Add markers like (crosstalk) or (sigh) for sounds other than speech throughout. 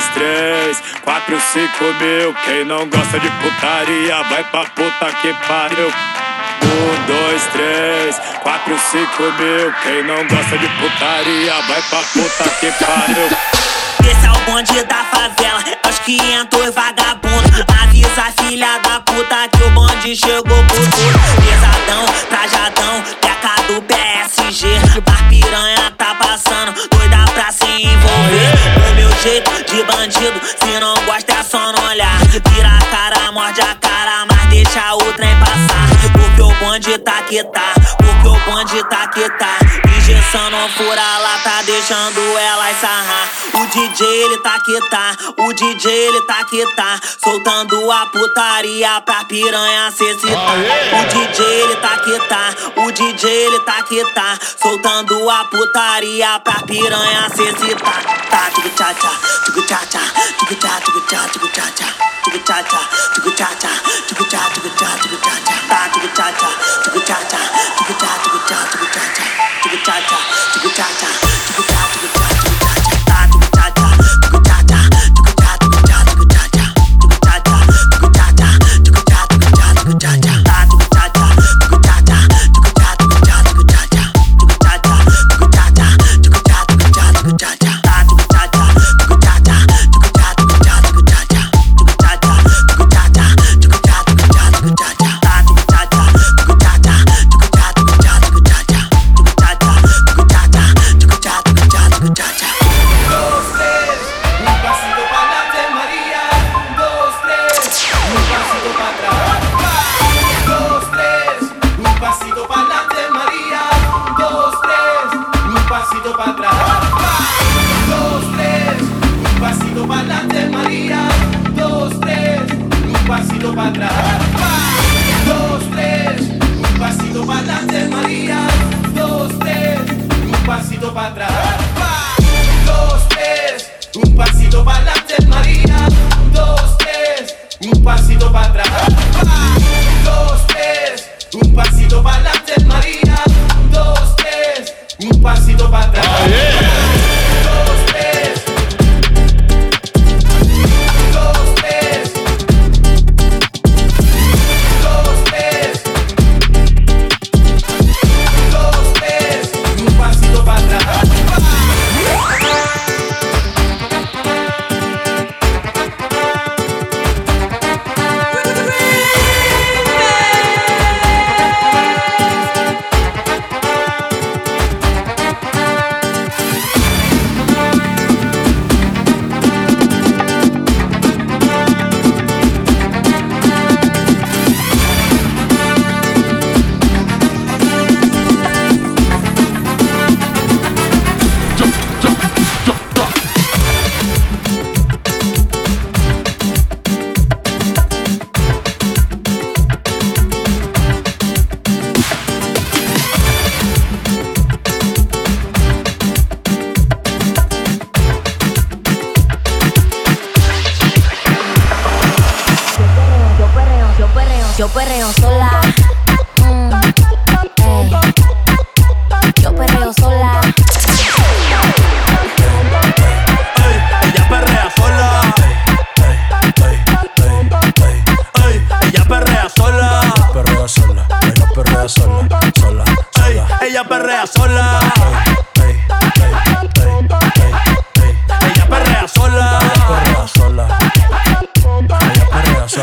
Dois, três, quatro, cinco mil. Quem não gosta de putaria, vai pra puta que pariu. Um, dois, três, quatro, cinco mil. Quem não gosta de putaria, vai pra puta que pariu. Esse é o bonde da favela, é os 500 vagabundos. Avisa a filha da puta que o bonde chegou por tudo. Pesadão, trajadão, peca do PSG. A piranha tá passando, doida pra se envolver. O meu jeito de bandido, se não gosta é só não olhar. Vira a cara, morde a cara, mas deixa o trem passar. Porque o bonde tá que tá, porque o bonde tá que tá. Injeção não fura lá, tá deixando ela sarrar. O DJ ele tá que tá, o DJ ele tá que tá. Soltando a putaria pra piranha se excitar. O DJ ele tá que tá, o DJ ele tá que tá. Soltando a putaria pra piranha se excitar. Tá, tico tcha tcha, tico tcha tcha, tico tcha, tico tcha, tico tcha tcha, tico tcha tcha, tico tcha tcha, tico tcha, tico tcha, tico. Tá, tico tcha tcha, tico tcha, tico tcha, tico ta ta ta ta ta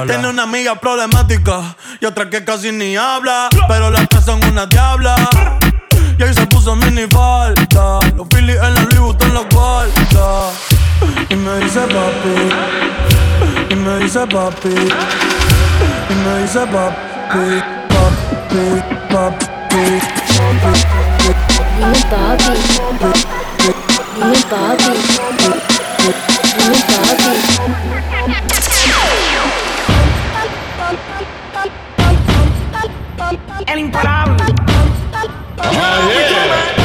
Tiene una amiga problemática y otra que casi ni habla. Pero las tres son una diabla. Y ahí se puso mini falta. Los Phillies en la Louis Vuitton los guarda. Y me dice papi. Y me dice papi. Y me dice papi. Papi, papi. Dime papi. Dime papi. el imparable. Oh, yeah.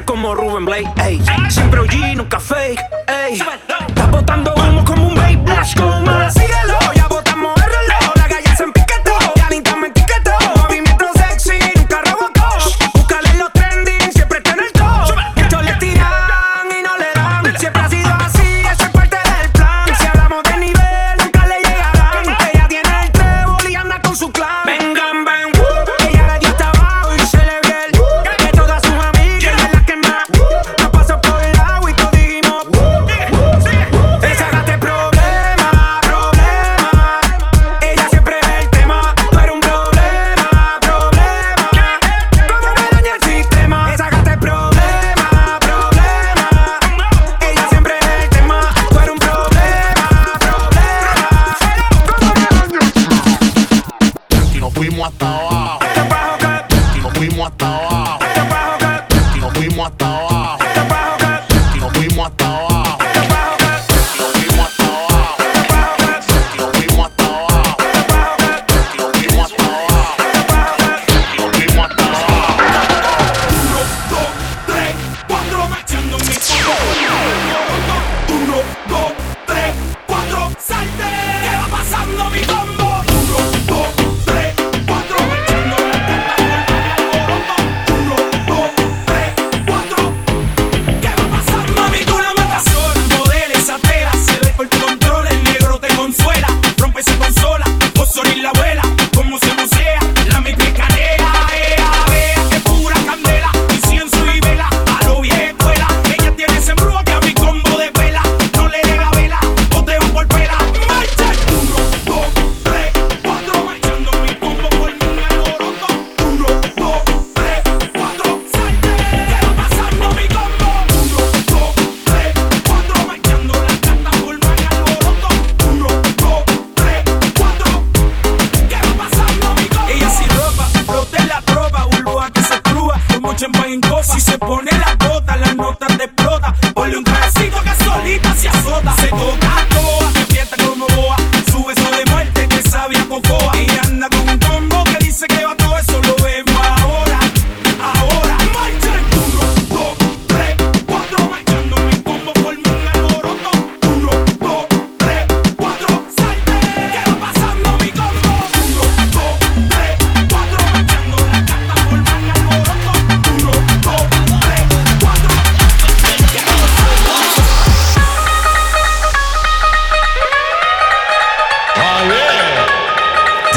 como Ruben Blake. Ey. Siempre OG, nunca fake. Ey. Está botando humo como un vape. Blush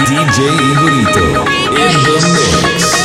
DJ Igorito. In the mix.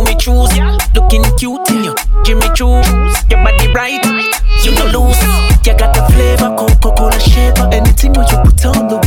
who me choose. Looking cute in you, Jimmy choose. Your body right, you no lose. You got the flavor, Coca-Cola shaper. Anything you put on the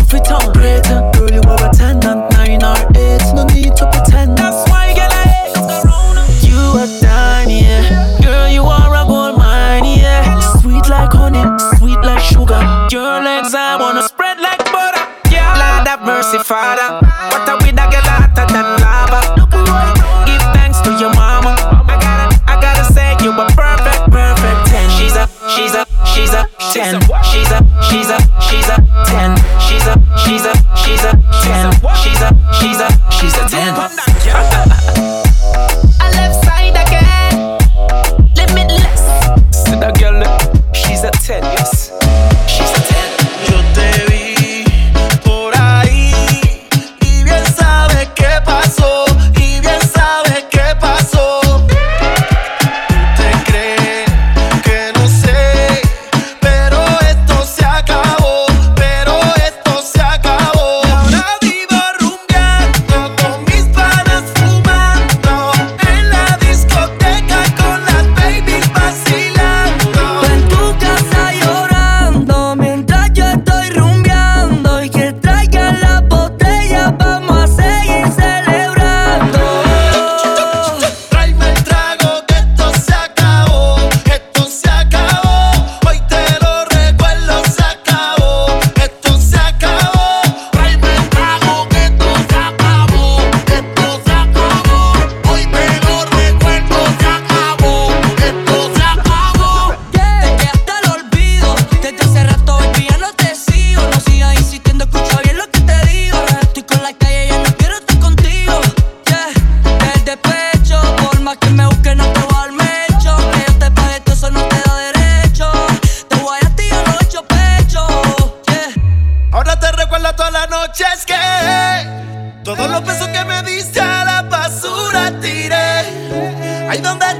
Ahí donde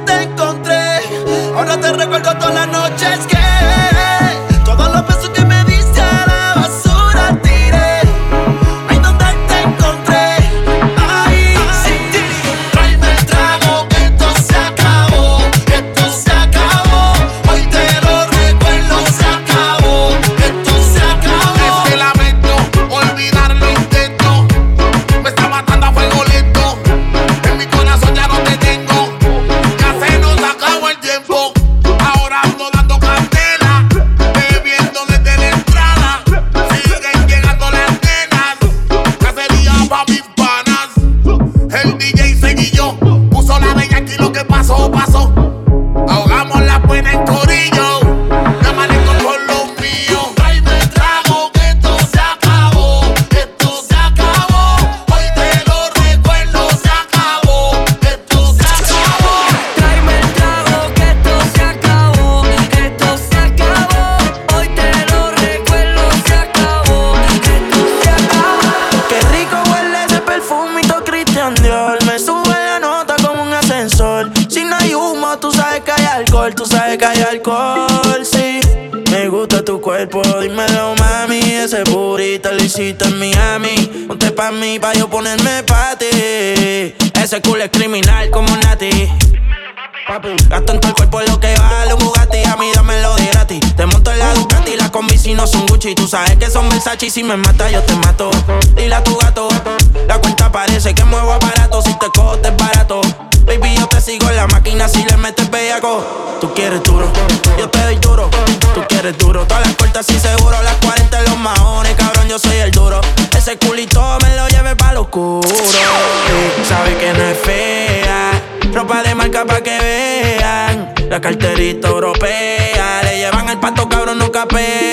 Versace y si me mata yo te mato. Dile a tu gato, la cuenta parece que muevo aparato. Si te cojo te es barato. Baby, yo te sigo en la máquina si le metes bellaco. Tú quieres duro, yo te doy duro. Tú quieres duro, todas las cortas y seguro. Las 40 los maones, cabrón, yo soy el duro. Ese culito me lo lleve pa' lo oscuro. Sabe que no es fea, ropa de marca pa' que vean. La carterita europea, le llevan el pato, cabrón, nunca capea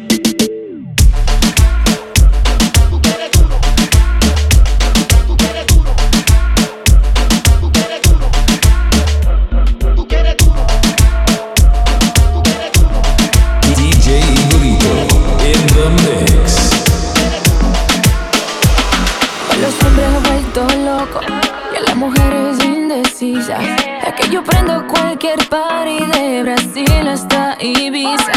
Prendo cualquier party de Brasil hasta Ibiza.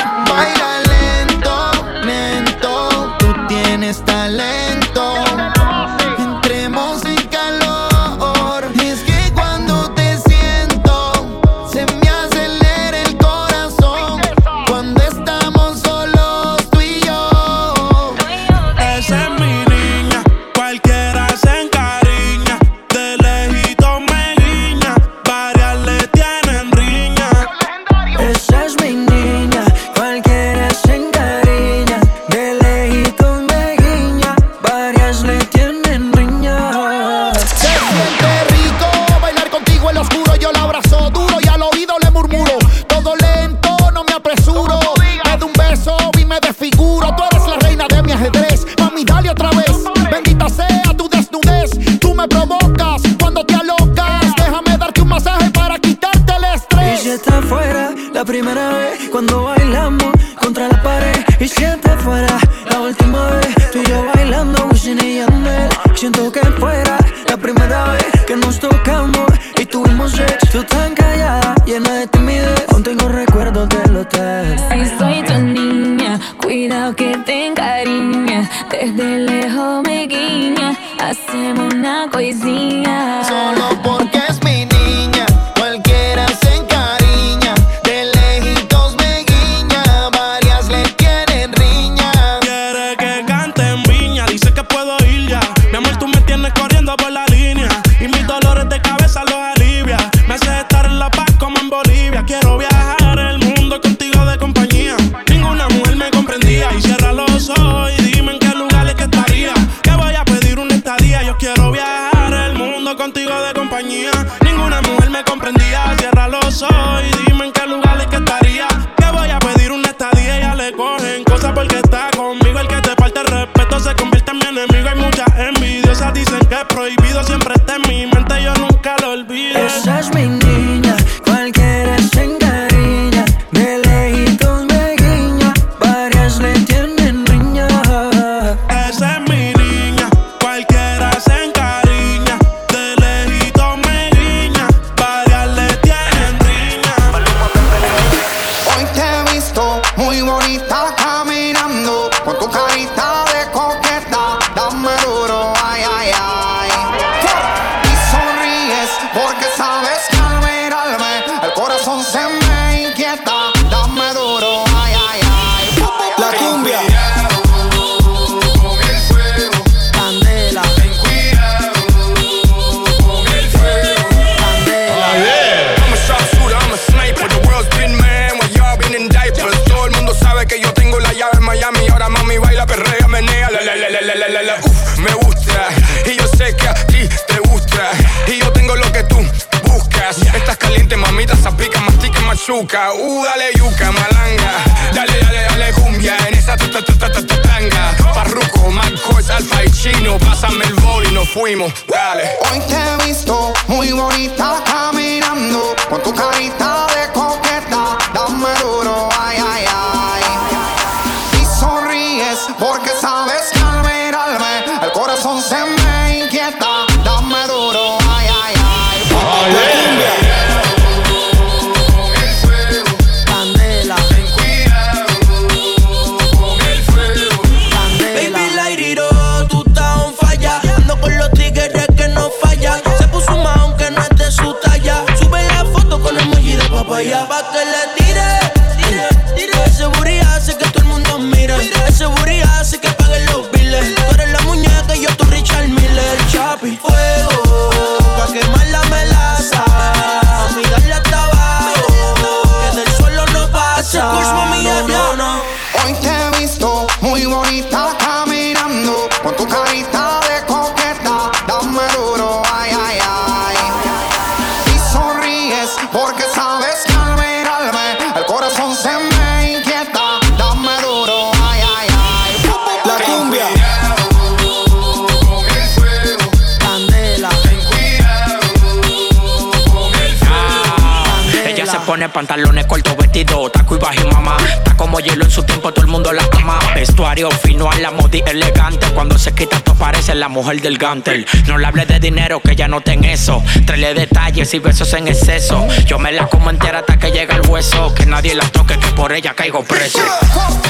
Fino a la modi elegante. Cuando se quita, esto parece la mujer del gantel. No le hables de dinero, que ya no ten eso. Traele detalles y besos en exceso. Yo me la como entera hasta que llega el hueso. Que nadie la toque, que por ella caigo preso.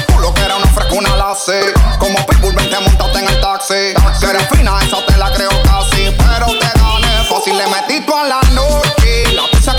Tú lo que era una frescuna la sé. Como Pitbull, vente montate en el taxi. Que eres fina, esa te la creo casi. Pero te gané fácil, le metí tú a la noche. La puse a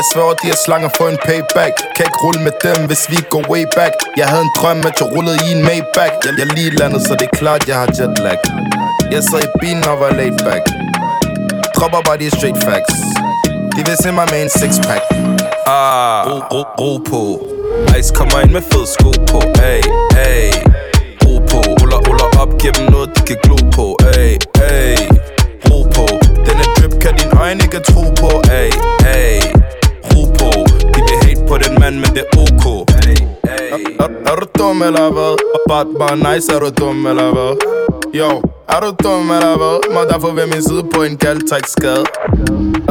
jeg sværger, de er slanger for en payback. Kan ikke rulle med dem, hvis vi går way back. Jeg havde en drøm, at jeg rullede i en Maybach. Jeg, jeg lige landet, så det er klart, jeg har jetlag. Jeg sad i bilen og var laid back. Dropper bare de straight facts. De vil se mig med en sixpack. Ah, ro, ro, ro på. Ice kommer ind med fed sko på. Ay, ay Ro på, ruller, ruller op gennem noget, de kan glo på. Ay, ay Ro på. Denne drip kan din øjne ikke tro på. Ay, ay den mand, men det er ok er, er, du dum eller hvad? Bare, bare nice, er du dum eller hvad? Yo, er du dum eller hvad? Må derfor ved min side på en kald skade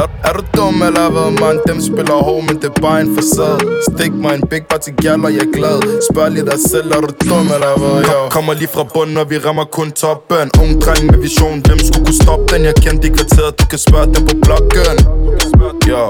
er, er du dum eller hvad, man? Dem spiller hård, men det er bare en facade Stik mig en big party gal, og jeg er glad Spørg lige dig selv, er du dum eller hvad? Yo. Kommer lige fra bunden, og vi rammer kun toppen Ung dreng med vision, hvem skulle kunne stoppe den? Jeg kendte i kvarteret, du kan spørge dem på blokken Ja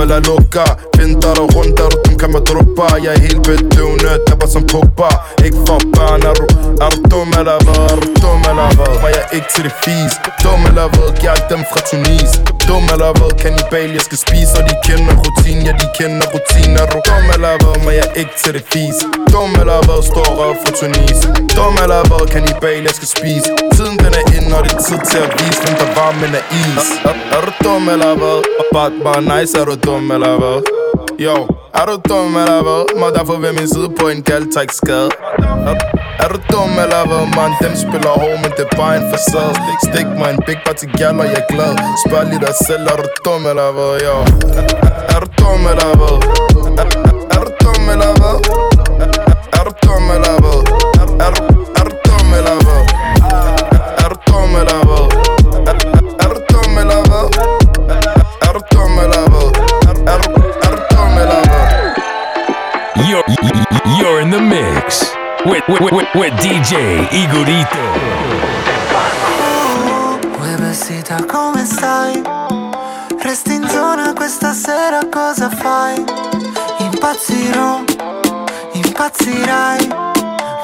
Viva la loca Vinter og rundt, er du dum, kan man droppe Jeg er helt bedøvende, der som Pogba Ikke for børn, er du, er du dum eller hvad? Er du dum eller hvad? Var jeg ikke til det fis? Dum eller hvad? Jeg er dem fra Tunis Dum eller hvad? Kannibal, jeg skal spise Og de kender rutin, ja de kender rutin Er du dum eller hvad? Var jeg ikke til det fis? Dum eller hvad? Står røv fra Tunis Dum eller hvad? Kannibal, jeg skal spise Tiden den er inde, og det er tid til at vise Hvem der var, men er is Er, er du dum eller hvad? Bare, bare nice, er du dum dum eller hvad? Jo, er du dum eller hvad? Må derfor ved min side på en gal skade er, er du dum eller hvad? Man, dem spiller hård, men det er bare en facade Stik stik mig en big party gal, og jeg er glad Spørg lige dig selv, er du dum eller hvad? jo? Er, er, er du dum eller hvad? Er, er, er du dum eller hvad? With, DJ Igorito. Bebesita, come stai? Resti in zona questa sera, cosa fai? Impazzirò, impazzirai.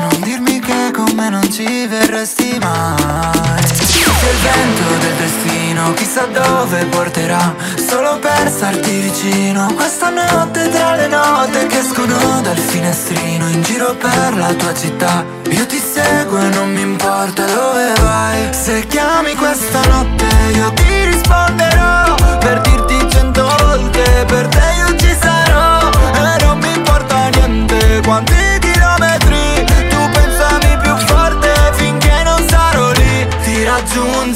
Non dirmi che con me non ci verresti mai. Se il vento del destino chissà dove porterà, solo per starti vicino. Questa notte tra le note che escono dal finestrino, in giro per la tua città. Io ti seguo e non mi importa dove vai. Se chiami questa notte io ti risponderò per dirti cento volte per te io ci sarò e non mi importa niente quanti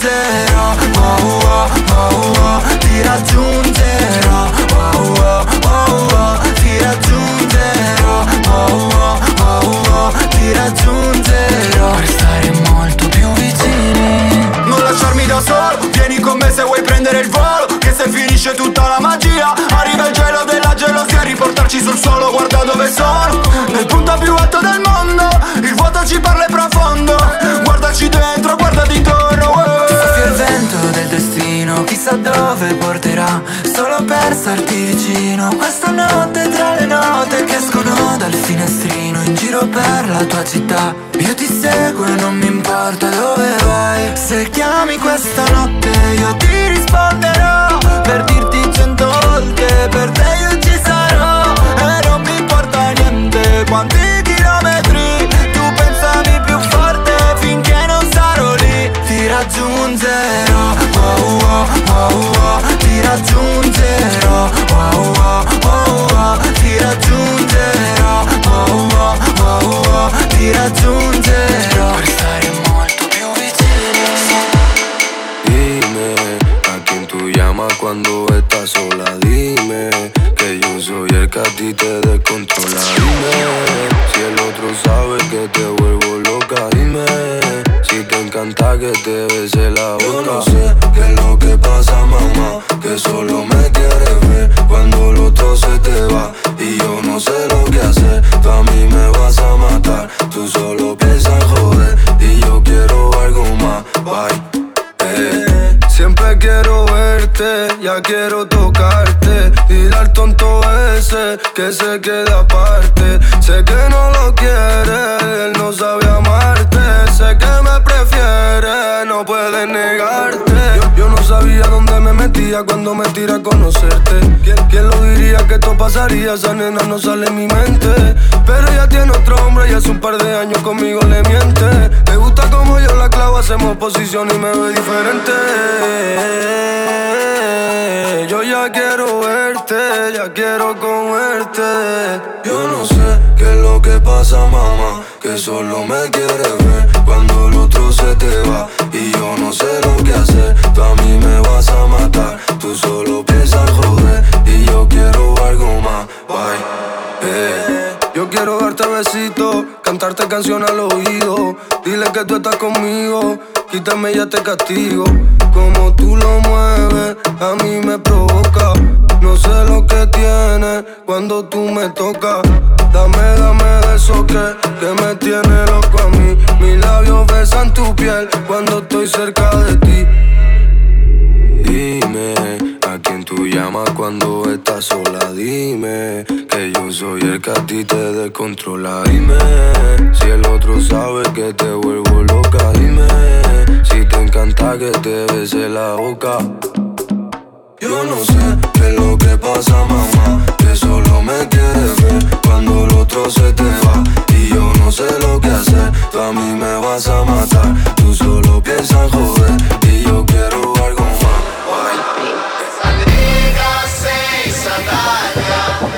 raggiungerò oh, oh, oh, oh, Ti raggiungerò oh, oh, oh, oh, Ti raggiungerò oh, oh, oh, oh, Ti raggiungerò. Per stare molto più vicini. Non lasciarmi da solo Vieni con me se vuoi prendere il volo Che se finisce tutta la magia Arriva il cielo della gelosia Riportarci sul suolo Guarda dove sono. Nel punto più alto del mondo Il vuoto ci parla profondo. so dove porterà Solo per starti vicino. Questa notte tra le note che escono dal finestrino In giro per la tua città. Io ti seguo e non mi importa dove vai. Se chiami questa notte io ti risponderò. Per dirti cento volte per te io ci sarò. E non mi importa niente quanti chilometri. Tu pensami più forte finché non sarò lì. Ti raggiungerò. Oh, oh, oh, Ti raggiungerò Dime a quién tú llamas cuando estás sola. Dime que yo soy el que a ti te descontrola. Dime si el otro sabe que te vuelvo loca. Dime si te encanta que te bese la ya quiero tocarte. Dile al tonto ese que se queda aparte. Sé que no lo quiere, él no sabe puedes negarte. Yo, no sabía dónde me metía cuando me tiré a conocerte. ¿Quién, lo diría que esto pasaría? Esa nena no sale en mi mente. Pero ella tiene otro hombre y hace un par de años conmigo le miente. Le gusta como yo la clavo, hacemos posición y me ve diferente. Yo ya quiero verte, ya quiero comerte. Yo no sé qué es lo que pasa mamá Que solo me quieres ver cuando el otro se te va tú a mí me vas a matar Tú solo piensas joder y yo quiero algo más Bye. Eh, Yo quiero darte besitos, cantarte canción al oído. Dile que tú estás conmigo, quítame ya te castigo. Como tú lo mueves, a mí me provoca. No sé lo que tiene cuando tú me tocas. Dame, dame de eso que, que me tiene loco a mí. Mis labios besan tu piel cuando estoy cerca de ti. Dime a quién tú llamas cuando estás sola. Dime que yo soy el que a ti te descontrola. Dime si el otro sabe que te vuelvo loca. Dime si te encanta que te bese la boca. Yo no sé qué es lo que pasa, mamá. Que solo me quieres ver cuando el otro se te va. Y yo no sé lo que hacer. Tú a mí me vas a matar. Tú solo piensas en joder. Y yo quiero algo más. Sem sandália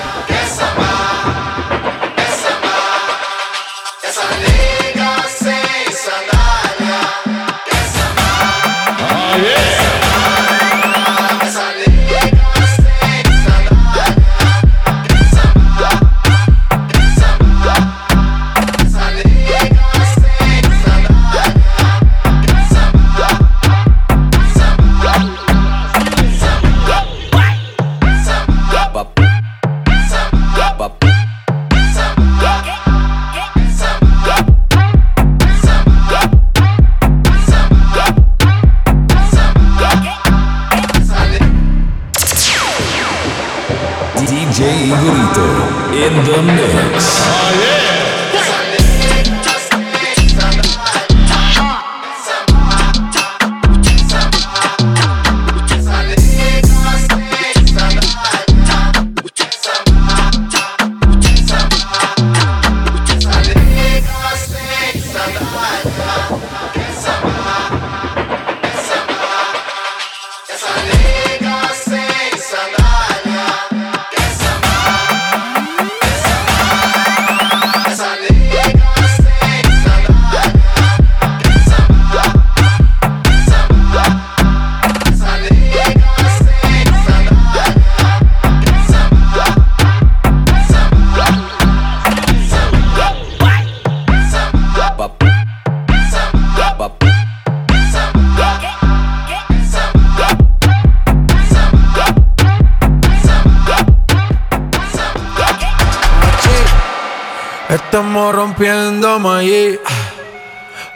Estamos rompiendo allí.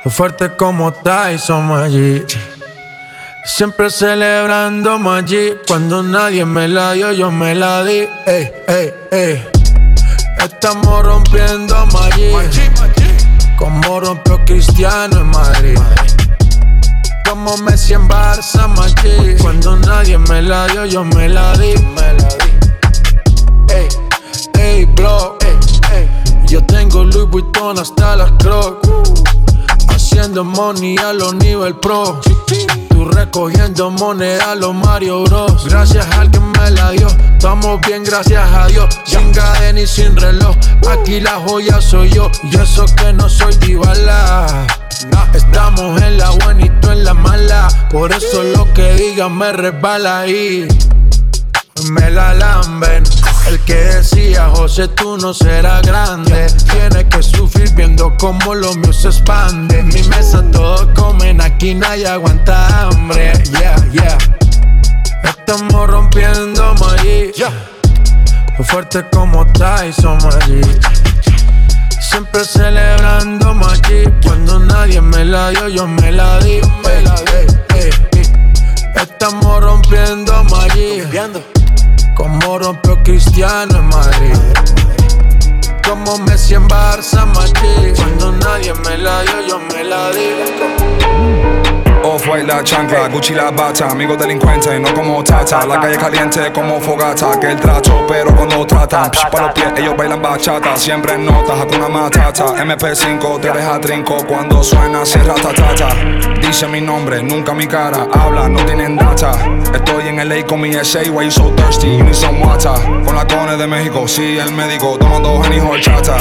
Fuerte como Tyson allí. Siempre celebrando allí. Cuando nadie me la dio, yo me la di. Ey, ey, ey. Estamos rompiendo allí. Como rompió Cristiano en Madrid. Como Messi en Barça, Maggi. Cuando nadie me la dio, yo me la di. Me la di. Ey, ey, bro. Yo tengo Louis Vuitton hasta las Crocs. Haciendo money a los nivel pro. Tú recogiendo moneda a los Mario Bros. Gracias al que me la dio. Estamos bien, gracias a Dios. Sin cadena y sin reloj. Aquí la joya soy yo. Y eso que no soy divala. Estamos en la buena y tú en la mala. Por eso lo que digan me resbala ahí. Me la lamben. El que decía, José, tú no serás grande. Tiene que sufrir viendo cómo lo mío se expande. En mi mesa todos comen, aquí nadie aguanta hambre. Yeah, yeah. Estamos rompiendo allí. Fuerte como Tyson allí. Siempre celebrando allí. Cuando nadie me la dio, yo me la di. Me la di. Estamos rompiendo allí. Como rompió Cristiano en Madrid. Como Messi en Barça, Madrid. Cuando nadie me la dio, yo me la di. Off-white la chancla, Gucci la bata Amigo delincuente, no como tata La calle caliente como fogata Que el trato, pero cuando tratan psh, Pa' los pies, ellos bailan bachata Siempre en notas, Hakuna Matata MP5 te deja trinco Cuando suena, cierra tatata Dice mi nombre, nunca mi cara Habla, no tienen data. Estoy en LA con mi SA Why so thirsty, you need some Con la cone de México, sí, el médico Tomando Henny horchata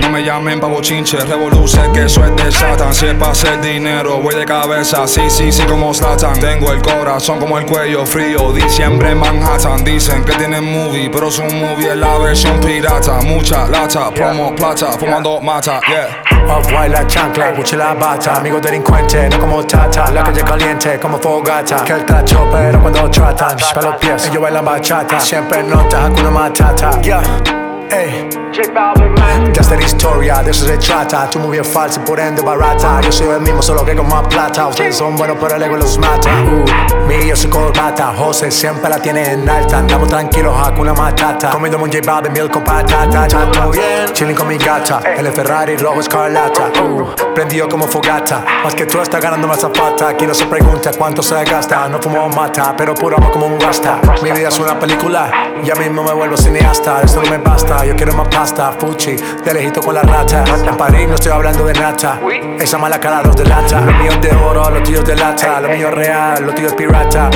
No me llamen pavo chinche Revoluce, que eso es de Satan Si es pa' hacer dinero, voy de cabeza Sí, sí, sí, como Slatan Tengo el corazón como el cuello frío Diciembre en Manhattan. Dicen que tienen movie Pero su movie es la versión pirata. Mucha lata, promo plata Fumando mata, yeah. Off-white la chancla, Gucci la bata. Amigo delincuente, no como tata. La calle caliente como fogata. Que el tacho, pero cuando tratan Pa' los pies, ellos bailan bachata. Siempre nota, Hakuna Matata Yeah, ey. De esta historia, de eso se trata. Tu movie es falsa y por ende barata. Yo soy el mismo, solo que con más plata. Ustedes son buenos, pero el ego los mata. Uh, Mi yo soy corbata José siempre la tiene en alta. Andamos tranquilos, Hakuna Matata. Comiendo un J Balvin, miel con patata. Todo bien, chilling con mi gata. El Ferrari rojo escarlata. Uh, Prendido como fogata. Más que tú estás ganando más zapata. Aquí no se pregunta cuánto se gasta. No fumo mata, pero puro amo como un rasta Mi vida es una película Ya mismo me vuelvo cineasta. Esto no me basta, yo quiero más pasta Fuchi, de lejito con la rata. En París no estoy hablando de nata Esa mala cara los delata. Los míos de oro, los tíos de lata Lo mío real, los tíos pirata.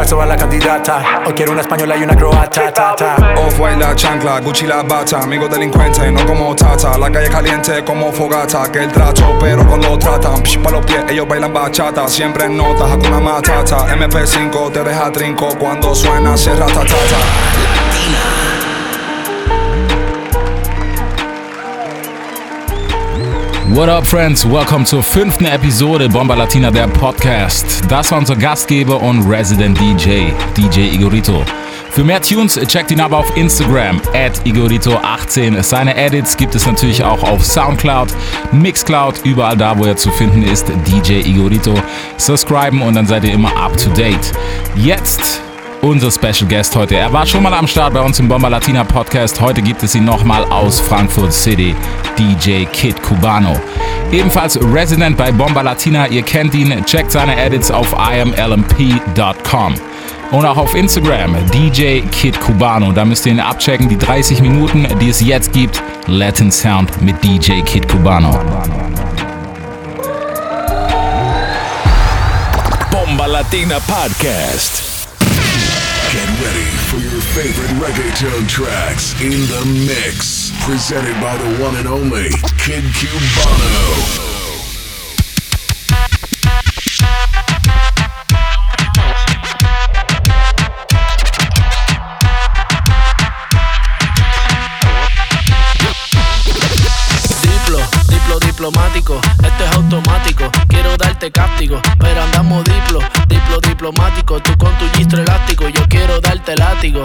Eso va la candidata Hoy quiero una española y una croata ta, ta. Off-white la chancla, Gucci la bata. Amigo delincuente, no como tata. La calle caliente como fogata Que el trato, pero cuando tratan. Psh, Pa' los pies, ellos bailan bachata. Siempre en notas, Hakuna Matata MP5 te deja trinco Cuando suena, cierra tatata What up, friends? Welcome zur fünften Episode Bomba Latina, der Podcast. Das war unser Gastgeber und Resident DJ, DJ Igorito. Für mehr Tunes checkt ihn aber auf Instagram, at Igorito18. Seine Edits gibt es natürlich auch auf Soundcloud, Mixcloud, überall da, wo er zu finden ist, DJ Igorito. Subscriben und dann seid ihr immer up to date. Jetzt unser Special Guest heute. Er war schon mal am Start bei uns im Bomba Latina Podcast. Heute gibt es ihn nochmal aus Frankfurt City. DJ Kid Cubano. Ebenfalls Resident bei Bomba Latina. Ihr kennt ihn. Checkt seine Edits auf imlmp.com. Und auch auf Instagram, DJ Kid Cubano. Da müsst ihr ihn abchecken. Die 30 Minuten, die es jetzt gibt. Latin Sound mit DJ Kid Cubano. Bomba Latina Podcast. Ready for your favorite reggaeton tracks in the mix. Presented by the one and only Kid Cubano. Diplo, diplo diplomático, esto es automático. Quiero darte cáptico, pero andamos diplo diplomático. Tú con tu gistro elástico, yo quiero darte látigo.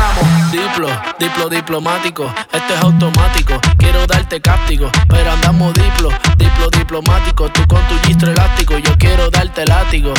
andamos. Diplo, diplo diplomático, este es automático. Quiero darte cáptico, pero andamos diplo, diplo diplomático. Tú con tu gistro elástico, yo quiero darte látigo.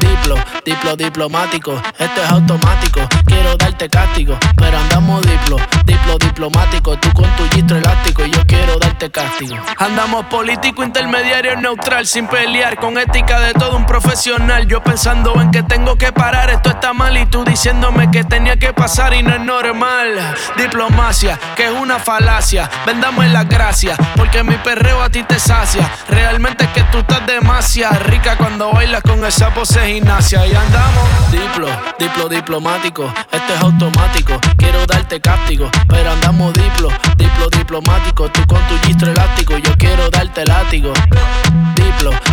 Diplo, diplo diplomático, este es automático. Quiero darte cástigo, pero andamos diplo, diplo diplomático. Tú con tu gistro elástico, yo quiero darte castigo. Andamos político, intermediario, neutral, sin pelear, con ética de todo un profesional. Yo pensando en que tengo que parar, esto está mal y tú diciéndome que tenía que y no es normal. Diplomacia, que es una falacia. Vendamos la gracia, porque mi perreo a ti te sacia. Realmente es que tú estás demasiado rica cuando bailas con esa pose gimnasia. Y andamos diplo, diplo diplomático, esto es automático. Quiero darte cáptico, pero andamos diplo, diplo diplomático. Tú con tu gistro elástico, yo quiero darte látigo.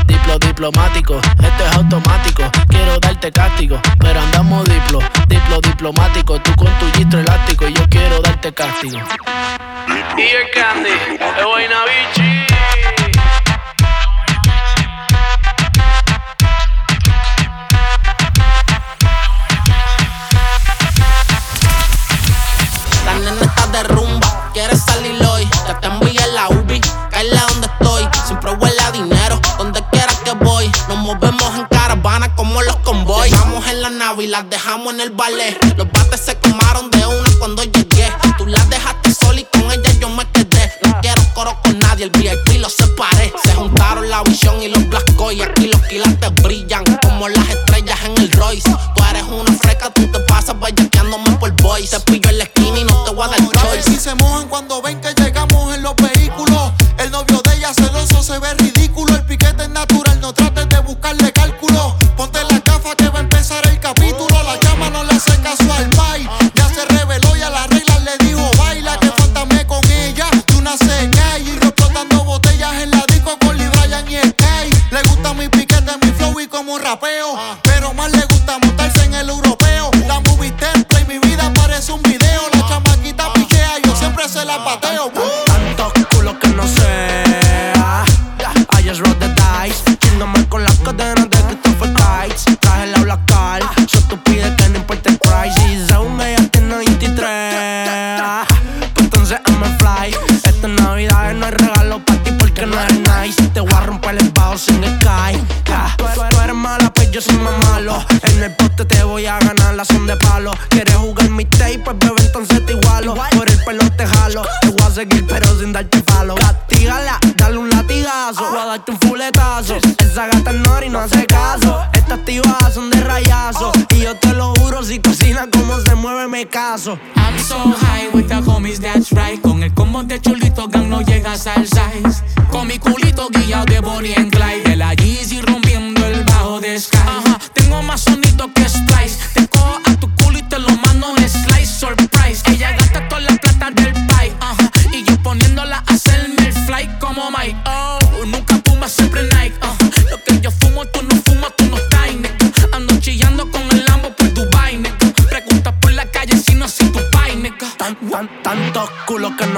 Diplo diplomático, esto es automático. Quiero darte castigo, pero andamos diplo, diplo diplomático. Tú con tu gistro elástico, yo quiero darte castigo. Y el candy, el las dejamos en el ballet. Los bates se quemaron de una cuando llegué. Tú las dejaste sola y con ella yo me quedé. No quiero coro con nadie, el VIP lo separé. Se juntaron la visión y los black y aquí los quilates brillan como las estrellas en el Royce. Tú eres una freca, tú te pasas bellaqueándome por boys. Te pillo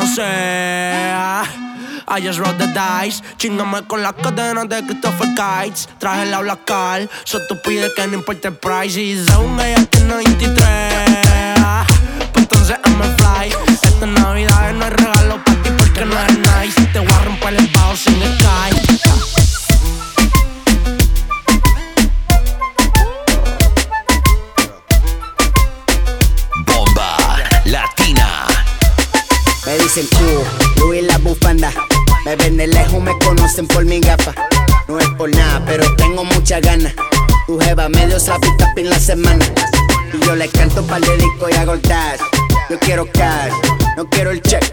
no sé. I just roll the dice. Chingame con las cadenas de Christopher Kites. Traje la Black Car. So tú pides que no importa el price. Y Zone ella tiene 23. Pues entonces I'm a fly. Esta Navidad no hay regalo para ti porque no eres nice. Te voy a romper el bajo sin el sky. Dicen Q, Luis la bufanda. Me ven de lejos, me conocen por mi gafa. No es por nada, pero tengo muchas ganas. Tu jeva medio slappy en la semana. Y yo le canto par de discos y hago el. Yo quiero cash, no quiero el check.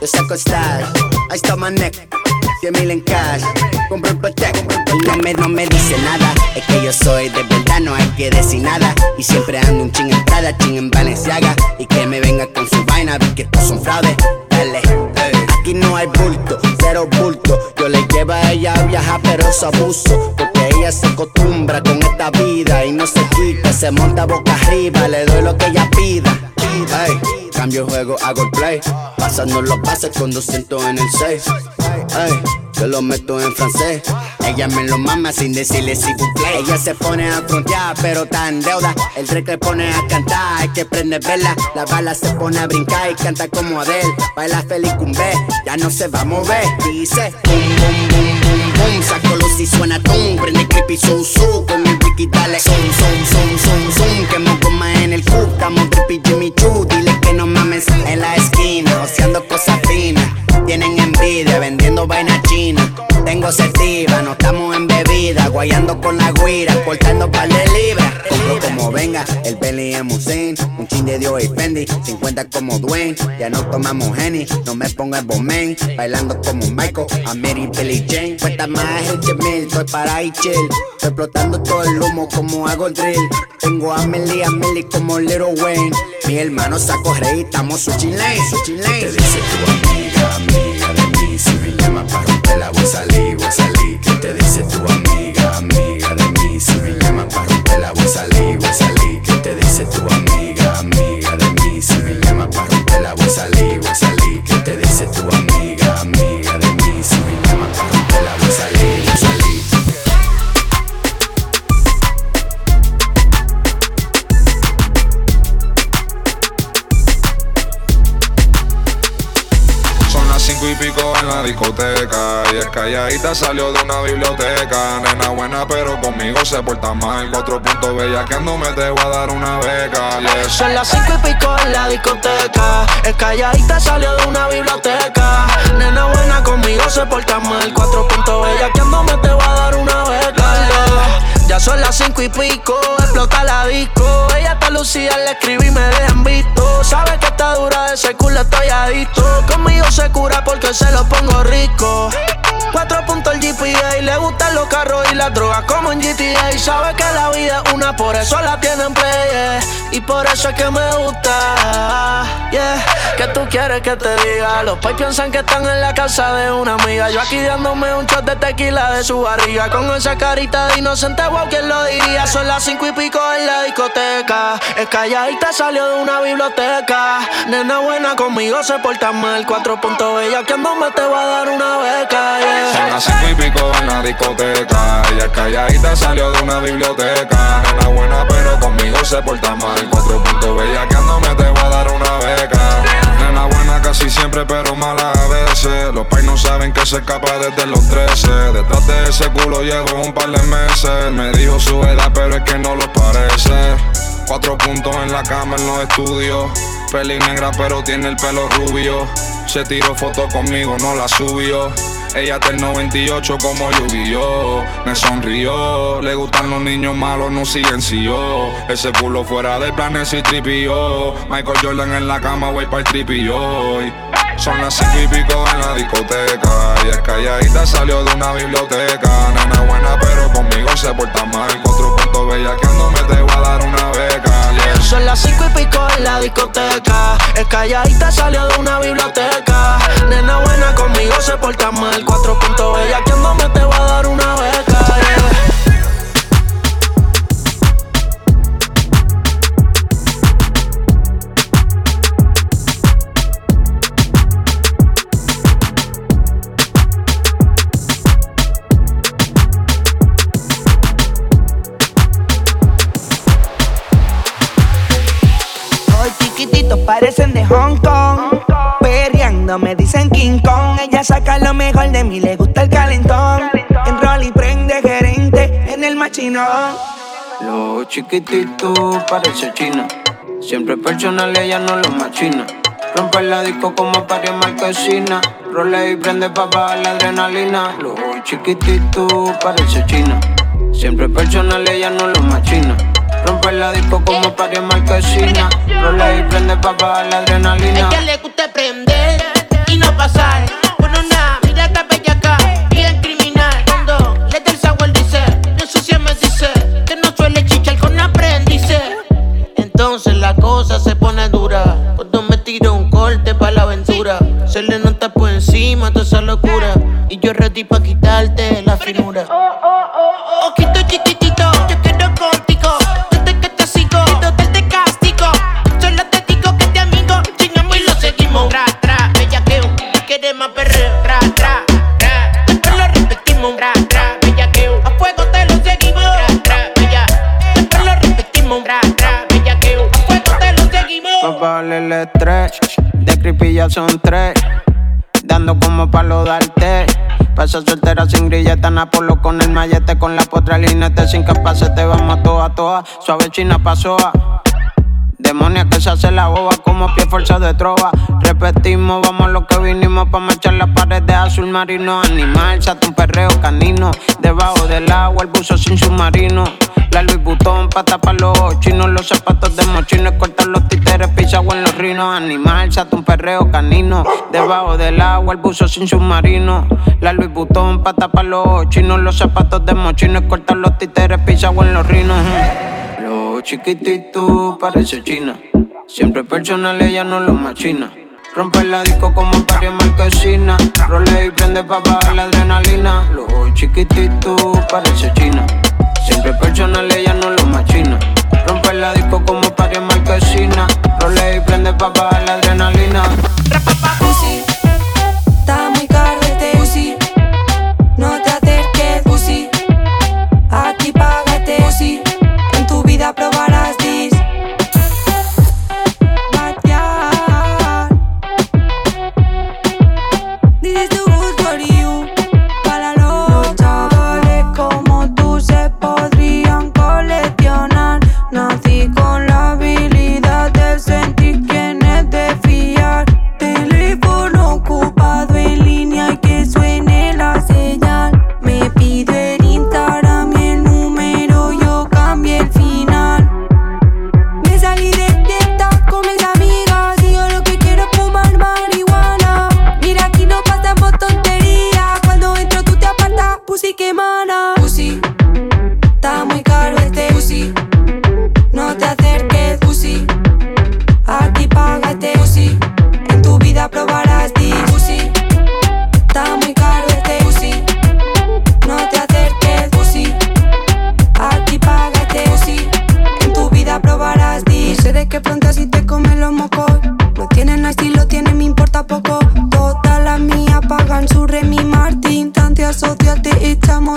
Yo saco stash, ahí está my neck. 100 mil en cash, compro el Patek. Y no me, no me dice nada, es que yo soy de verdad, no hay que decir nada. Y siempre ando un ching en Prada, ching en Balenciaga. Y que me venga con su vaina, vi que estos son fraudes. Dale, ey. aquí no hay bulto, cero bulto. Yo le llevo prueba, ella viaja, pero es abuso. Porque ella se acostumbra con esta vida y no se quita, se monta boca arriba, le doy lo que ella pida. Ey, cambio juego, hago el play. Pasando los pases con 200 en el 6. Ey, lo meto en francés. Ella me lo mama sin decirle si play. Ella se pone a frontear, pero en deuda. El tren que pone a cantar, hay que prende vela. La bala se pone a brincar y canta como Adele. Baila feliz cumbe, ya no se va a mover. Dice, boom, boom, boom, boom. Saco luz y suena tum. Prende creepy, su, su. Con mi wiki dale, zoom, zoom, zoom, zoom, zoom. Quemo goma en el cup, estamos drippy, Jimmy Choo. Dile que no mames en la esquina, oceando cosas finas. Tienen envidia, vendiendo vaina china. Tengo sativa, no estamos en bebida. Guayando con la guira, cortando par de libras. Compro como venga, el Bentley en Musin. Un chin de Dios y Fendi, 50 como Dwayne. Ya no tomamos Henny, no me pongo el. Bailando como Michael, a Mary Billy Jane. Cuesta más el que mil, estoy para y chill. Estoy explotando todo el humo como hago el drill. Tengo a Melly, a Melly como Little Wayne. Mi hermano saco rey, estamos su lane, su para romperla voy a salir, voy a salir. ¿Qué te dice tu amiga, calladita salió de una biblioteca Nena buena pero conmigo se porta mal Cuatro puntos bella que no me te voy a dar una beca yeah. Son las cinco y pico en la discoteca. Es calladita salió de una biblioteca. Nena buena conmigo se porta mal. Cuatro puntos bella que no me te va a dar una beca. Ya son las cinco y pico, explota la disco. Ella está lucida, le escribí y me dejan visto. Sabe que está dura de ese culo, estoy adicto. Conmigo se cura porque se lo pongo rico. Cuatro puntos el GPA, le gustan los carros y las drogas como en GTA. Sabe que la vida es una, por eso la tienen play. yeah. Y por eso es que me gusta. Yeah. Que tú quieres que te diga. Los pais piensan que están en la casa de una amiga. Yo aquí dándome un shot de tequila de su barriga. Con esa carita de inocente, wow, ¿quién lo diría? Son las cinco y pico en la discoteca. Es calladita, salió de una biblioteca. Nena buena conmigo se porta mal. Cuatro puntos bella que no me te va a dar una beca. yeah. Son las cinco y pico en la discoteca. Ella calladita salió de una biblioteca. Nena buena pero conmigo se porta mal. Cuatro puntos bella que no me te voy a dar una beca. Nena buena casi siempre pero mala a veces. Los pais no saben que se escapa desde los 13 Detrás de ese culo llevo un par de meses. Me dijo su edad pero es que no lo parece. Cuatro puntos en la cama en los estudios. Peli negra pero tiene el pelo rubio. Se tiró foto conmigo, no la subió ella del 98 como Yu-Gi-Oh Me sonrió. Le gustan los niños malos, no siguen si yo Ese culo fuera del plan y tripio Michael Jordan en la cama, voy para el tripio Son las cinco y pico en la discoteca Y es calladita salió de una biblioteca Nena buena pero conmigo se porta mal Cuatro puntos bella que no me te voy a dar una beca. Son las cinco y pico en la discoteca. Es calladita, salió de una biblioteca. Nena buena conmigo se porta mal. Cuatro puntos bella que no me te va a dar una beca. Parecen de Hong Kong. Perreando me dicen King Kong. Ella saca lo mejor de mí, le gusta el calentón. En roll y prende gerente en el machinón. Los chiquititos parece china. Siempre personal, ella no lo machina. Rompe la disco como paria marquesina. Role y prende pa' bajar la adrenalina. Los chiquititos parece china. Siempre personal, ella no lo machina. Rompe la disco como París Marquesina. Rola y prende pa' bajar la adrenalina. Ella le gusta prender y no pasar. Bueno, nada, mira esta acá, bien criminal. Cuando le da el sabor dice, no sucia me dice, que no suele chichar con aprendice. Entonces la cosa se pone dura. Cuando me tiro un corte pa' la aventura. Se le nota por encima toda esa locura. Y yo ready pa' quitarte la finura. Oh, oh, oh. de tres. De creepy ya son tres. Dando como palo darte. Pasa soltera sin grilleta, Napolo con el mallete, con la potra linete, sin capacete, vamos a toa, toa, suave china pasoa. Demonia que se hace la boba como pie fuerza de trova. Repetimos, vamos lo que vinimos pa' marchar las paredes de azul marino. Animal, saca un perreo canino. Debajo del agua, el buzo sin submarino. La Louis Vuitton pa' tapar los los zapatos de mochinos, cortar los títeres, pisagua en los rinos, animal, saca un perreo canino, debajo del agua, el buzo sin submarino, la Louis Vuitton pa' tapar los los zapatos de mochinos, cortar los títeres, pisagua en los rinos. Lo chiquitito parece china. Siempre personal, ella no lo machina. Rompe la disco como Mario Marquesina. Role y prende pa' bajar la adrenalina. Lo chiquitito parece china. Siempre personal, ella no lo machina. Rompe la disco como Mario Marquesina. Role y prende pa' bajar la adrenalina.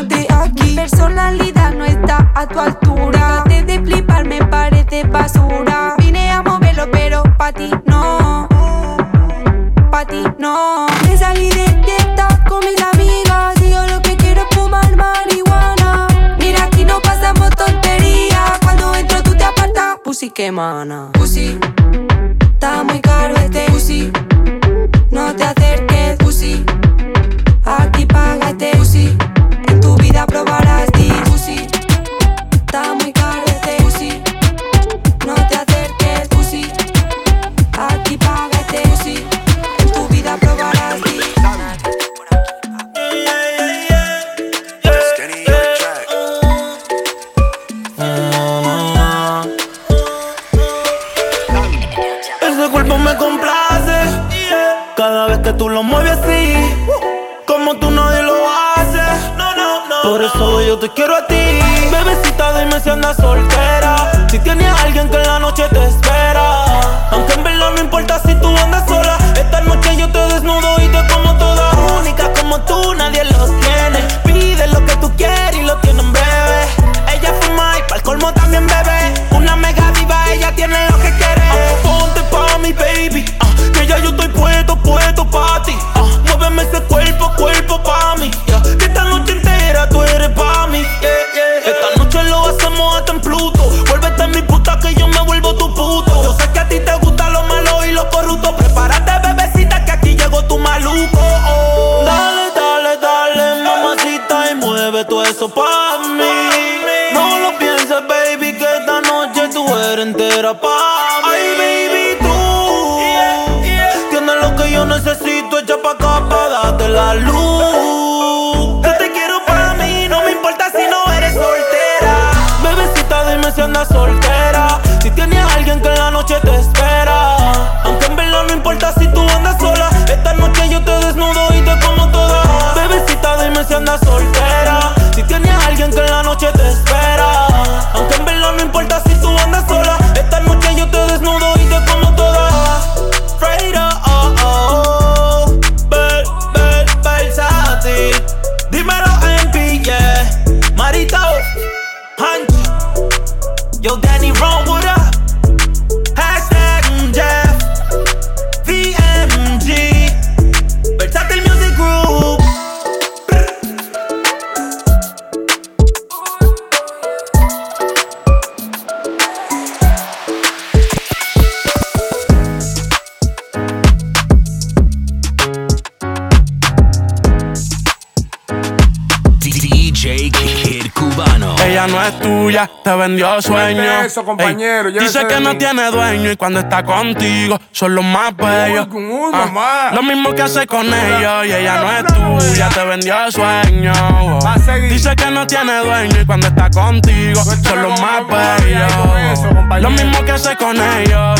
de aquí. Personalidad no está a tu altura. Te de flipar me parece basura. Vine a moverlo, pero pa' ti no. Pa' ti no. Me salí de fiesta con mis amigas. Y yo lo que quiero es fumar marihuana. Mira, aquí no pasamos tonterías. Cuando entro tú te apartas, pussy que mana. Pussy sueño. eso, compañero, Ey, dice que no tiene dueño y cuando está contigo son los más bellos. uy, Ah. Lo mismo que hace con ellos y ella no es tuya, te vendió sueño. oh. Dice que no tiene dueño y cuando está contigo son los más bellos. Lo mismo que hace con ellos.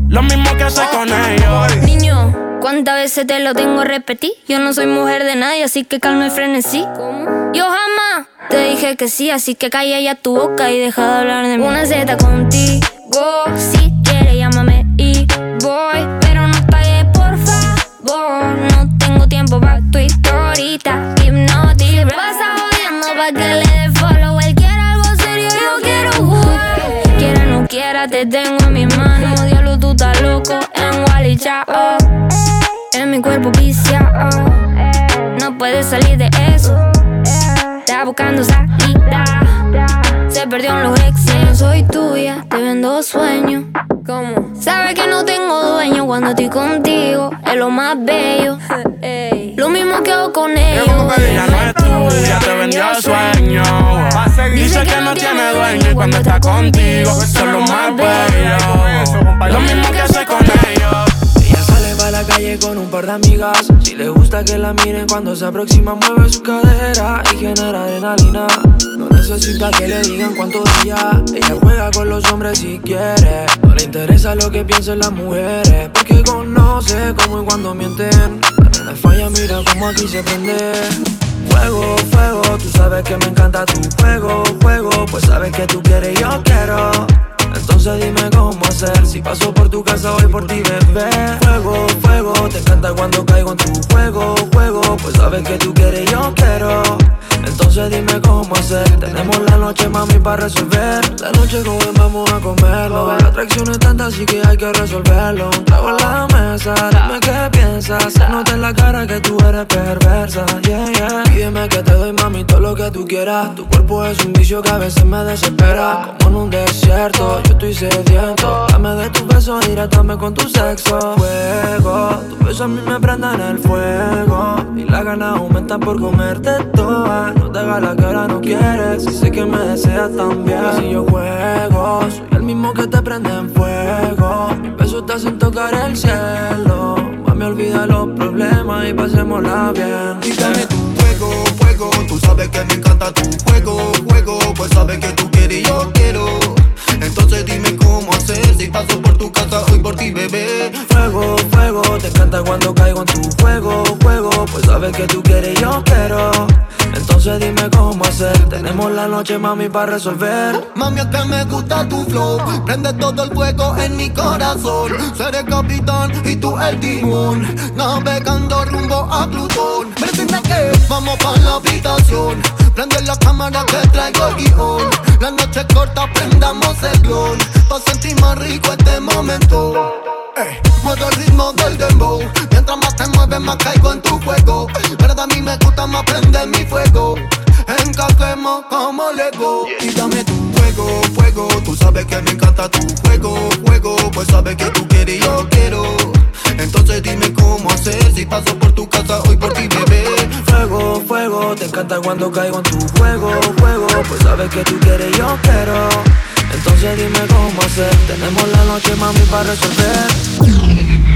Lo mismo que hace con ellos. Niño, ¿cuántas veces te lo tengo a repetir? Yo no soy mujer de nadie, así que calma el frenesí. ¿Cómo? Yo jamás te dije que sí, así que calla ya tu boca y deja de hablar de mí. Una Z contigo, buscando salida. Se perdió en los exes. No soy tuya, te vendo sueños. ¿Cómo? Sabes que no tengo dueño cuando estoy contigo. Es lo más bello. (laughs) Lo mismo que hago con ellos. Ella no es tuya, te vendió sueño. Dice que no tiene dueño y cuando está contigo son los más bellos. Lo mismo que hace con ellos. Calle con un par de amigas. Si le gusta que la miren cuando se aproxima, mueve su cadera y genera adrenalina. No necesita que le digan cuánto de ella. Juega con los hombres si quiere. No le interesa lo que piensen las mujeres. Porque conoce cómo y cuando mienten. La falla, mira cómo aquí se prende. Fuego, fuego, tú sabes que me encanta tu juego, juego. Pues sabes que tú quieres y yo quiero. Entonces dime cómo hacer. Si paso por tu casa voy por ti bebé. Fuego, fuego Te encanta cuando caigo en tu juego, juego. Pues sabes que tú quieres y yo quiero. Entonces dime cómo hacer. Tenemos la noche mami para resolver. La noche joven vamos a comerlo. La atracción es tanta así que hay que resolverlo. Un trago en la mesa Dime qué piensas. Se nota en la cara que tú eres perversa. Yeah, yeah. Pídeme que te doy mami todo lo que tú quieras. Tu cuerpo es un vicio que a veces me desespera. Como en un desierto yo estoy sediento Dame de tus besos y hidratame con tu sexo. Fuego, tus besos a mí me prenden el fuego. Y las ganas aumentan por comerte toda. No te hagas la que ahora no quieres. Sé que me deseas también. Si yo juego, soy el mismo que te prende en fuego. Mis besos te hacen tocar el cielo. Mami, olvida los problemas y pasémosla bien. Y dame tu juego, juego. Tú sabes que me encanta tu juego, juego. Pues sabes que tú quieres y yo cuando caigo en tu juego, juego. Pues sabes que tú quieres y yo quiero. Entonces dime cómo hacer. Tenemos la noche, mami, para resolver. Mami, es que me gusta tu flow. Prende todo el fuego en mi corazón. Seré capitán y tú el timón. Navegando rumbo a Plutón. Me que vamos pa' la habitación. Prende la cámara que traigo el guion. La noche corta, prendamos el blon. Pa' sentir más rico este momento. Mueve el ritmo del dembow. Mientras más te mueves más caigo en tu juego. Pero a mí me gusta más prender mi fuego. Encaquemos como Lego. Y dame tu fuego, fuego. Tú sabes que me encanta tu juego, juego. Pues sabes que tú quieres y yo quiero. Entonces dime cómo hacer. Si paso por tu casa hoy por ti bebé. Fuego, fuego, te encanta cuando caigo en tu juego, juego. Pues sabes que tú quieres y yo quiero. Entonces dime cómo hacer. Tenemos la noche, mami, para resolver.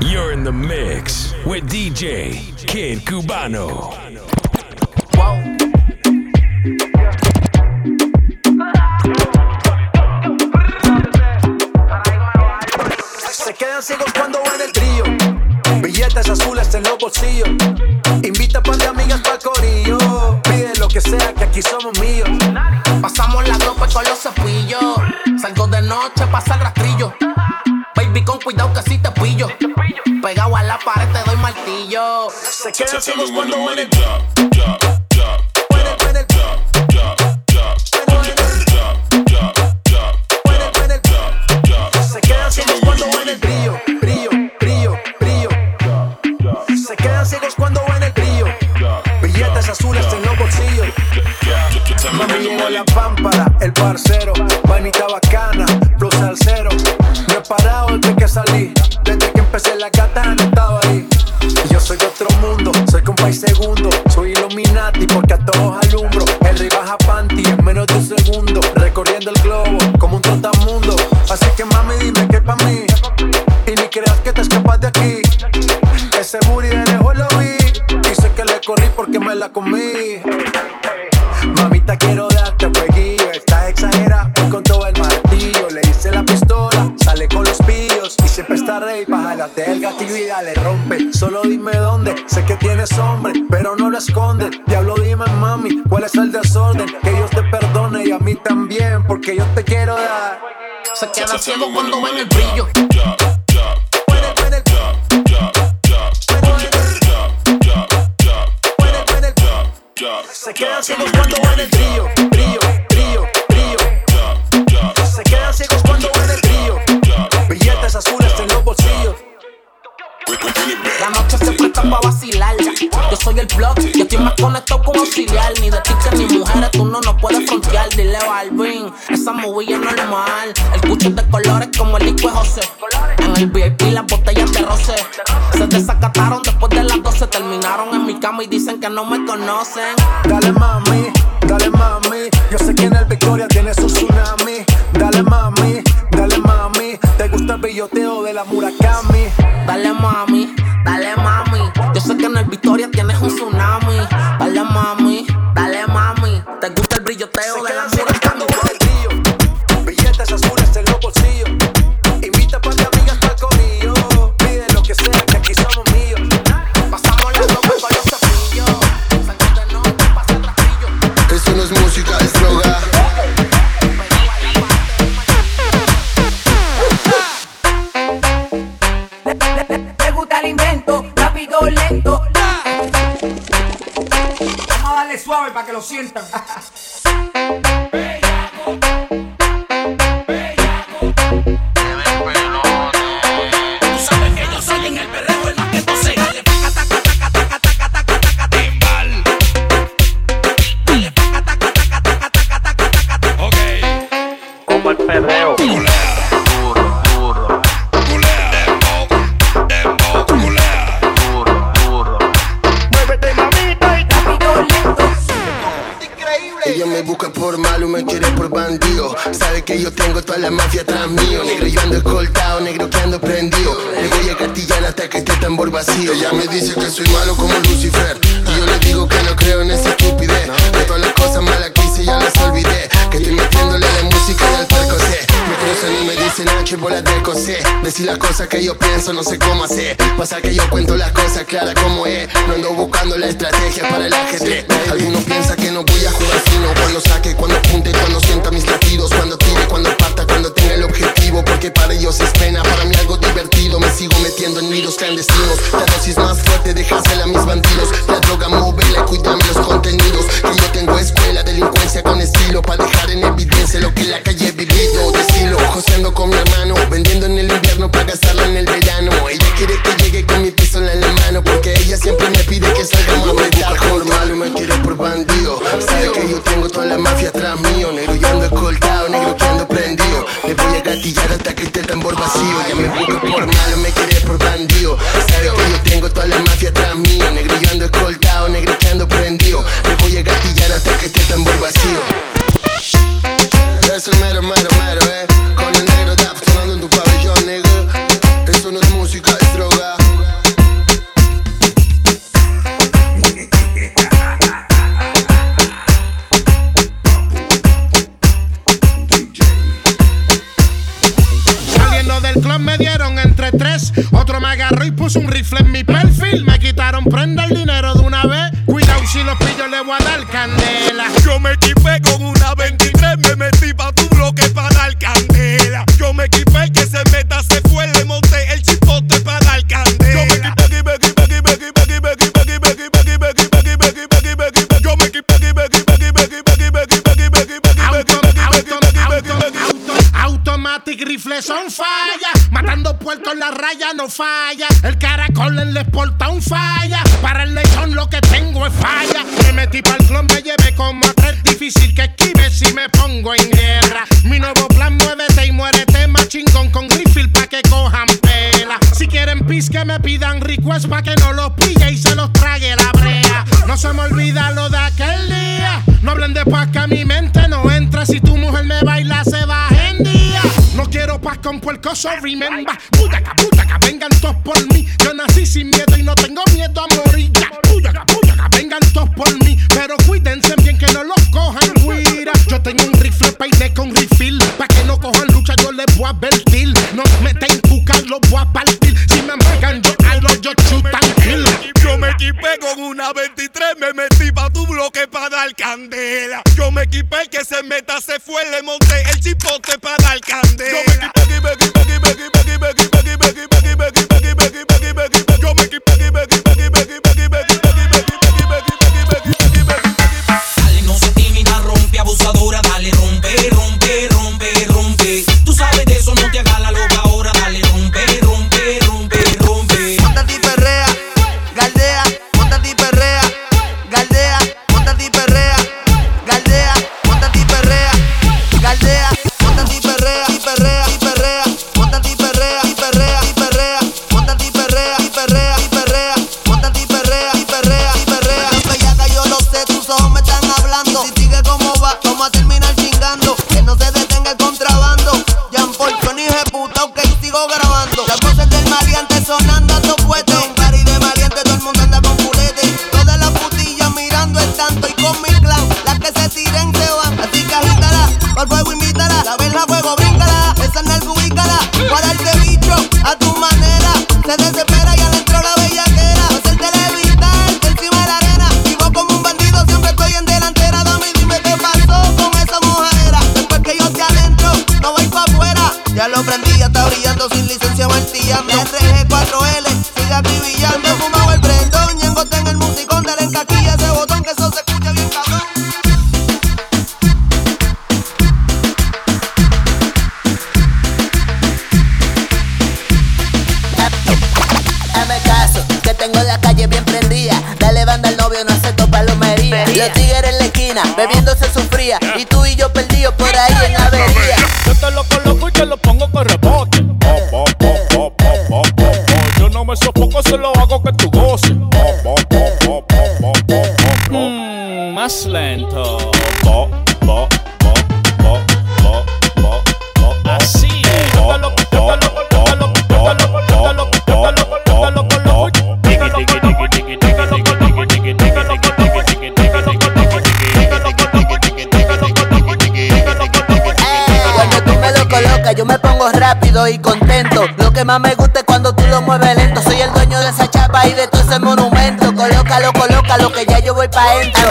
You're in the mix with DJ Kid Cubano. Se quedan ciegos cuando van el trío. Billetes azules en los bolsillos. Invita a pan de amigas pa' corillo. Lo que sea, que aquí somos míos. Pasamos la ropa con los cepillos. Salgo de noche, pasa el rastrillo. Baby, con cuidado que si te pillo. Pegado a la pared te doy martillo. Se quedan ciegos cuando quedan ciegos cuando Mami en la pámpara, el parcero. Vainita bacana, plus al cero. No he parado desde que salí. Desde que empecé la gata no estaba ahí. Yo soy de otro mundo, soy compa y segundo. Soy Illuminati porque a todos Se quedan ciegos cuando ven el brillo. Se quedan ciegos cuando ven el brillo, brillo, brillo, brillo. Se quedan ciegos cuando ven el brillo. Billetes azules en los bolsillos. La noche se presta pa' vacilar. Yo soy el blog, yo estoy más conectado con auxiliar. Ni de tickets ni mujeres, tú no nos puedes frontear. Dile Balvin, esa movilla normal. El cucho de colores como el disco de José. En el VIP las botellas de roce. Se desacataron después de las 12. Terminaron en mi cama y dicen que no me conocen. Dale mami, dale mami. Yo sé que en el Victoria tienes un tsunami. Dale mami, dale mami. Te gusta el billoteo de la Murakami. Dale mami, para que lo sientan. Yo tengo toda la mafia atrás mío. Negro, yo ando escoltado, negro que ando prendido. Le voy a gatillar hasta que esté tambor vacío. Ella me dice que soy malo como Lucifer. Decir las cosas que yo pienso, no sé cómo hacer. Pasa que yo cuento las cosas claras como es. No ando buscando la estrategia para el ajedrez. Alguno piensa que no voy a jugar fino. Cuando saque, cuando apunte, cuando sienta mis latidos. Cuando tire, cuando parta, cuando tenga el objetivo. Porque para ellos es pena, para mí algo divertido. Me sigo metiendo en nidos clandestinos. La dosis más fuerte, dejársela a mis bandidos. La droga móvil, cuídame los contenidos. Que yo tengo escuela, delincuencia con estilo. Para dejar en evidencia lo que la calle he vivido. Decilo, joseando con mi hermano. Vendiendo en el invierno para gastarla en el verano. Ella quiere que llegue con mi pistola en la mano. Porque ella siempre me pide que salgamos a meter por malo, me quiere por bandido. Sabe que yo tengo toda la mafia atrás mío. Negro, yo ando escoltado, negro que ando prendido. Le voy a gatillar hasta que esté el tambor vacío. Ya me busca por malo, me quiere por bandido. Sabe que yo tengo toda la mafia atrás un rifle en mi perfil. Me quitaron prenda el dinero de una vez. Cuidado si los pillos le voy a dar candela. Yo me equipé con una 23, me metí no falla. El caracol en la exporta un falla. Para el lechón lo que tengo es falla. Me metí para el clon, me llevé con tres Difícil que esquive si me pongo en guerra. Mi nuevo plan, muévete y muérete más chingón con Griffith pa' que cojan pela. Si quieren pis que me pidan request pa' que no los pille y se los trague la brea. No se me olvida lo de aquel día. No hablen de paz que a mi mente no entra. Si tu mujer me baila con puercoso, remember. Butaca, butaca, vengan todos por mí. Yo nací sin miedo y no tengo miedo a morir. Butaca, butaca, vengan todos por mí. Pero cuídense bien que no los cojan. Yo tengo un rifle peine con refill. Pa' que no cojan lucha, yo les voy a advertir. No meten buscar, los voy a partir. Si me pegan, yo a yo chutan. Me equipé con una 23, me metí pa' tu bloque pa' dar candela. Yo me equipé el que se meta, se fue, le monté el chipote pa' dar candela. Yo me equipé, equipé, equipé, equipé, equipé, equipé. Se desespera y adentro la bellaquera. Va a ser televisión, el del cibo de como un bandido siempre estoy en delantera. Domingo, dime qué pasó con esa mojadera. Porque yo te adentro, no voy pa' afuera. Ya los prendillas está brillando sin licencia, Martilla. que más me gusta es cuando tú lo mueves lento. Soy el dueño de esa chapa y de todo ese monumento. Colócalo, colócalo, que ya yo voy pa' dentro.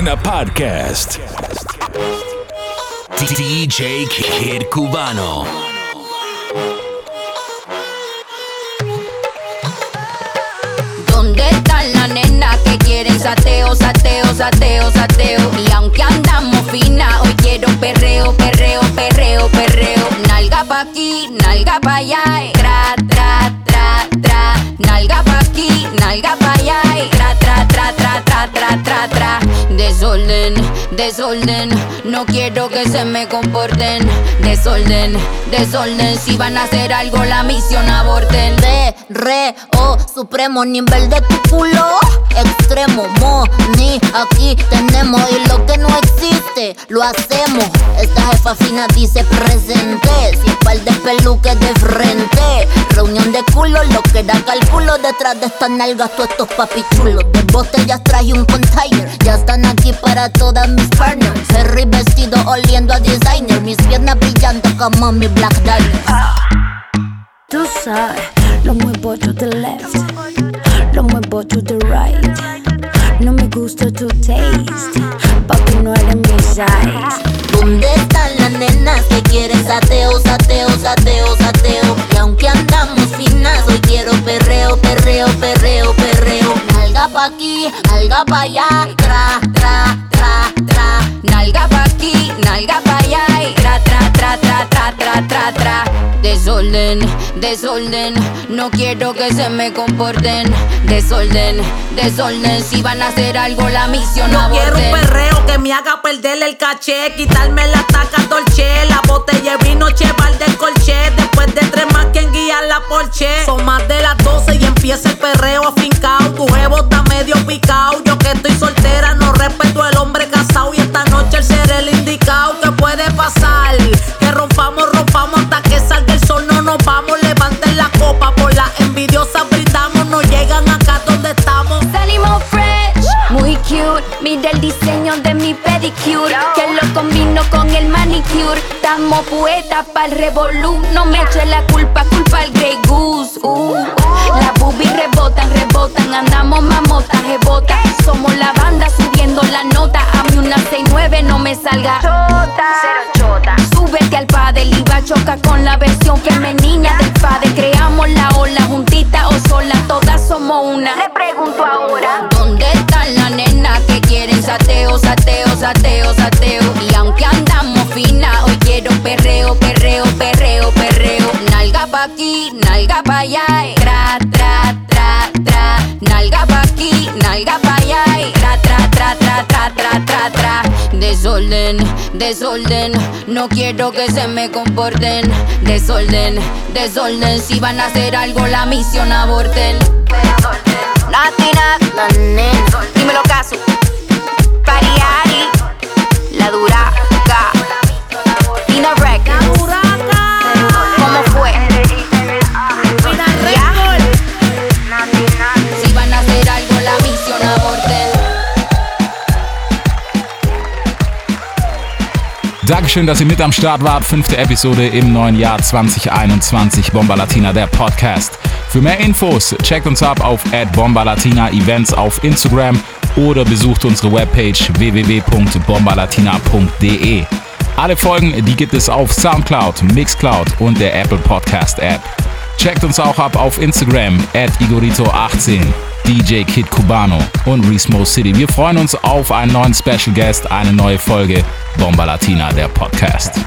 Latina Podcast. DJ Kid Cubano. ¿Dónde están las nenas que quieren sateo, sateo, sateo, sateo? Y aunque andamos fina, hoy quiero perreo, perreo, perreo, perreo. Nalga pa' aquí, nalga pa' allá, eh. tra, tra, tra, tra. Nalga pa' aquí, nalga pa' allá, tra, tra, tra. Desorden, desorden, no quiero que se me comporten. Desorden, desorden, si van a hacer algo la misión aborten. Re, re, oh, supremo nivel de tu culo. Extremo, mo, ni aquí tenemos. Y lo que no existe, lo hacemos. Esta jefa fina dice presente. Sin par de peluques de frente. Reunión de culo, lo que da cálculo. Detrás de estas nalgas, todos estos papichulos. De botellas traje un container. Ya están aquí para todas mis partners. Harry vestido oliendo a designer. Mis piernas brillando como mi black diamond. Tú sabes, lo muevo to the left, lo muevo to the right. No me gusta tu taste, papi no eres mi size. ¿Dónde están las nenas que quieren sateo, sateo, sateo, sateo? Y aunque andamos finas, hoy quiero perreo, perreo, perreo, perreo. Nalga pa' aquí, nalga pa' allá, tra, tra, tra, tra. Nalga pa' aquí, nalga pa' allá, y tra, tra, tra, tra. Desorden, desorden, no quiero que se me comporten. Desorden, desorden, si van a hacer algo la misión No quiero un perreo que me haga perder el caché, quitarme la taca dolce, la botella de vino cheval del colche. Después de tres más, quien guía la porche. Son más de las 12 y empieza el perreo afincao. Tu jevo está medio picao. Yo que estoy soltera, no respeto al hombre casado. Y esta noche el ser el indicado. ¿Qué puede pasar? Estamos poetas pa'l revolú. No me eche la culpa, culpa al Grey Goose. Uh. Las boobies rebotan, rebotan. Andamos mamotas, rebota. Somos la banda subiendo la nota. A mí una 6-9 no me salga. Chota, cero chota. Súbete al padre y va a chocar con la versión femenina del padre. Creamos la ola juntita o sola. Todas somos una. Le pregunto ahora. ¿Dónde están las nenas que quieren sateo, sateo, sateo, sateo? Y aunque andamos fina, perreo, perreo, perreo, perreo. Nalga pa' aquí, nalga pa' allá, eh. tra, tra, tra, tra. Nalga pa' aquí, nalga pa' allá, eh. tra, tra, tra, tra, tra, tra, tra, tra. Desorden, desorden, no quiero que se me comporten. Desorden, desorden, si van a hacer algo la misión aborten. Latina, la nena. Dímelo caso. Pariari, la duraca. Tina Records. ¿Cómo fue? Ya. Si van a hacer algo, la misión aborten. Dankeschön, dass ihr mit am Start wart. Fünfte Episode im neuen Jahr 2021. Bomba Latina, der Podcast. Für mehr Infos checkt uns ab auf Bomba Latina Events auf Instagram oder besucht unsere Webpage www.bombalatina.de. Alle Folgen, die gibt es auf Soundcloud, Mixcloud und der Apple Podcast App. Checkt uns auch ab auf Instagram at Igorito18, DJ Kid Cubano und Resmo City. Wir freuen uns auf einen neuen Special Guest, eine neue Folge Bomba Latina, der Podcast.